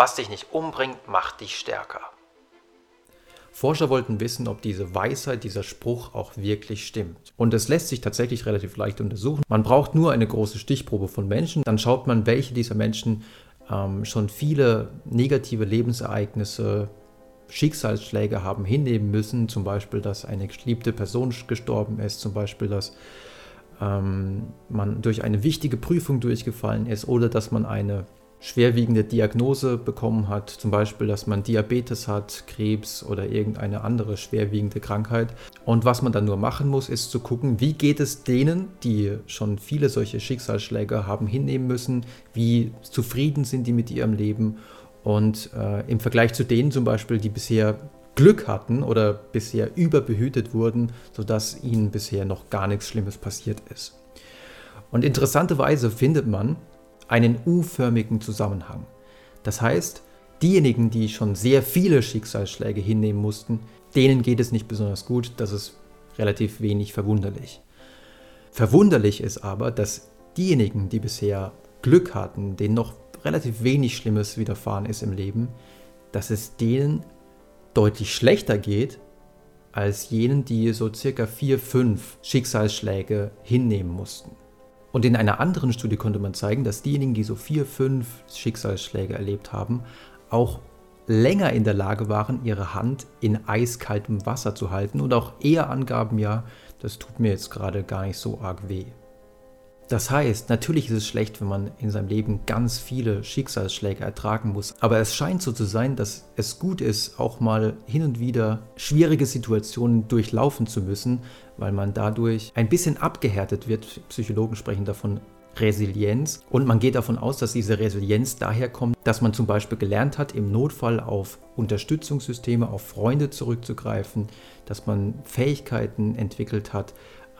Was dich nicht umbringt, macht dich stärker. Forscher wollten wissen, ob diese Weisheit, dieser Spruch auch wirklich stimmt. Und es lässt sich tatsächlich relativ leicht untersuchen. Man braucht nur eine große Stichprobe von Menschen, dann schaut man, welche dieser Menschen ähm, schon viele negative Lebensereignisse, Schicksalsschläge haben hinnehmen müssen, zum Beispiel, dass eine geliebte Person gestorben ist, zum Beispiel, dass ähm, man durch eine wichtige Prüfung durchgefallen ist oder dass man eine schwerwiegende Diagnose bekommen hat, zum Beispiel, dass man Diabetes hat, Krebs oder irgendeine andere schwerwiegende Krankheit. Und was man dann nur machen muss, ist zu gucken, wie geht es denen, die schon viele solche Schicksalsschläge haben hinnehmen müssen, wie zufrieden sind die mit ihrem Leben und äh, im Vergleich zu denen zum Beispiel, die bisher Glück hatten oder bisher überbehütet wurden, sodass ihnen bisher noch gar nichts Schlimmes passiert ist. Und interessanterweise findet man, einen U-förmigen Zusammenhang. Das heißt, diejenigen, die schon sehr viele Schicksalsschläge hinnehmen mussten, denen geht es nicht besonders gut, das ist relativ wenig verwunderlich. Verwunderlich ist aber, dass diejenigen, die bisher Glück hatten, denen noch relativ wenig Schlimmes widerfahren ist im Leben, dass es denen deutlich schlechter geht als jenen, die so circa vier, fünf Schicksalsschläge hinnehmen mussten. Und in einer anderen Studie konnte man zeigen, dass diejenigen, die so vier, fünf Schicksalsschläge erlebt haben, auch länger in der Lage waren, ihre Hand in eiskaltem Wasser zu halten und auch eher angaben, ja, das tut mir jetzt gerade gar nicht so arg weh. Das heißt, natürlich ist es schlecht, wenn man in seinem Leben ganz viele Schicksalsschläge ertragen muss, aber es scheint so zu sein, dass es gut ist, auch mal hin und wieder schwierige Situationen durchlaufen zu müssen, weil man dadurch ein bisschen abgehärtet wird. Psychologen sprechen davon Resilienz. Und man geht davon aus, dass diese Resilienz daher kommt, dass man zum Beispiel gelernt hat, im Notfall auf Unterstützungssysteme, auf Freunde zurückzugreifen, dass man Fähigkeiten entwickelt hat,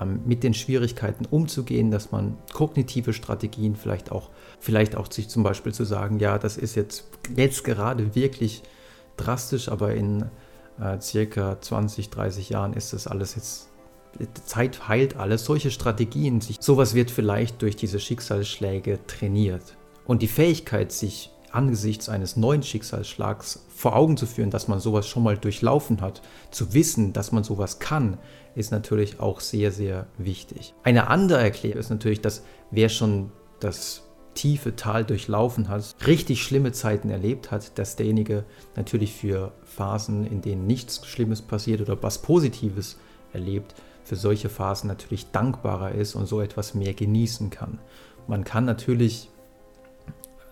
mit den Schwierigkeiten umzugehen, dass man kognitive Strategien vielleicht auch, vielleicht auch sich zum Beispiel zu sagen, ja, das ist jetzt, jetzt gerade wirklich drastisch, aber in äh, circa 20, 30 Jahren ist das alles jetzt Zeit heilt alles, solche Strategien, sich, sowas wird vielleicht durch diese Schicksalsschläge trainiert. Und die Fähigkeit, sich angesichts eines neuen Schicksalsschlags vor Augen zu führen, dass man sowas schon mal durchlaufen hat, zu wissen, dass man sowas kann, ist natürlich auch sehr, sehr wichtig. Eine andere Erklärung ist natürlich, dass wer schon das tiefe Tal durchlaufen hat, richtig schlimme Zeiten erlebt hat, dass derjenige natürlich für Phasen, in denen nichts Schlimmes passiert oder was Positives erlebt, für solche Phasen natürlich dankbarer ist und so etwas mehr genießen kann. Man kann natürlich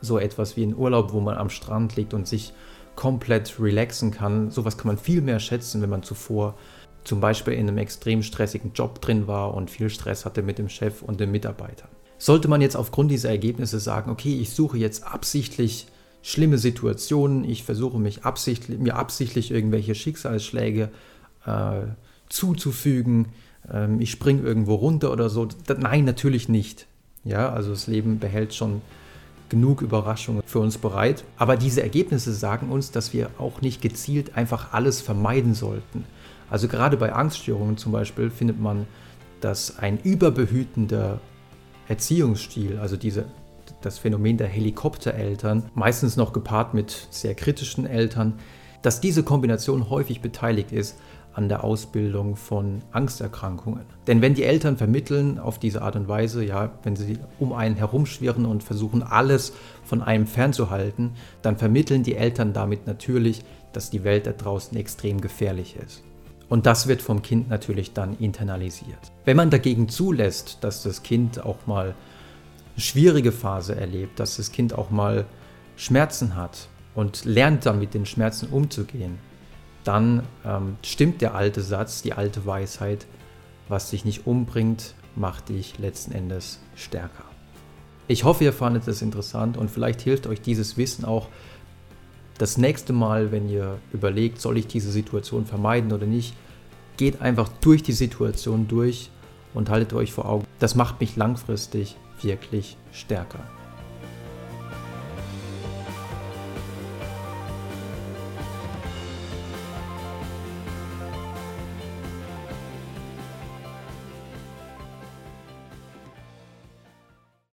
so etwas wie ein Urlaub, wo man am Strand liegt und sich komplett relaxen kann, sowas kann man viel mehr schätzen, wenn man zuvor zum Beispiel in einem extrem stressigen Job drin war und viel Stress hatte mit dem Chef und den Mitarbeitern. Sollte man jetzt aufgrund dieser Ergebnisse sagen, okay, ich suche jetzt absichtlich schlimme Situationen, ich versuche mich absichtlich, mir absichtlich irgendwelche Schicksalsschläge äh, zuzufügen, ähm, ich springe irgendwo runter oder so. Nein, natürlich nicht. Ja, also das Leben behält schon genug Überraschungen für uns bereit. Aber diese Ergebnisse sagen uns, dass wir auch nicht gezielt einfach alles vermeiden sollten. Also gerade bei Angststörungen zum Beispiel findet man, dass ein überbehütender Erziehungsstil, also diese, das Phänomen der Helikoptereltern, meistens noch gepaart mit sehr kritischen Eltern, dass diese Kombination häufig beteiligt ist an der Ausbildung von Angsterkrankungen. Denn wenn die Eltern vermitteln auf diese Art und Weise, ja, wenn sie um einen herumschwirren und versuchen, alles von einem fernzuhalten, dann vermitteln die Eltern damit natürlich, dass die Welt da draußen extrem gefährlich ist. Und das wird vom Kind natürlich dann internalisiert. Wenn man dagegen zulässt, dass das Kind auch mal eine schwierige Phase erlebt, dass das Kind auch mal Schmerzen hat und lernt dann mit den Schmerzen umzugehen, dann ähm, stimmt der alte Satz, die alte Weisheit, was dich nicht umbringt, macht dich letzten Endes stärker. Ich hoffe, ihr fandet es interessant und vielleicht hilft euch dieses Wissen auch das nächste Mal, wenn ihr überlegt, soll ich diese Situation vermeiden oder nicht, geht einfach durch die Situation durch und haltet euch vor Augen. Das macht mich langfristig wirklich stärker.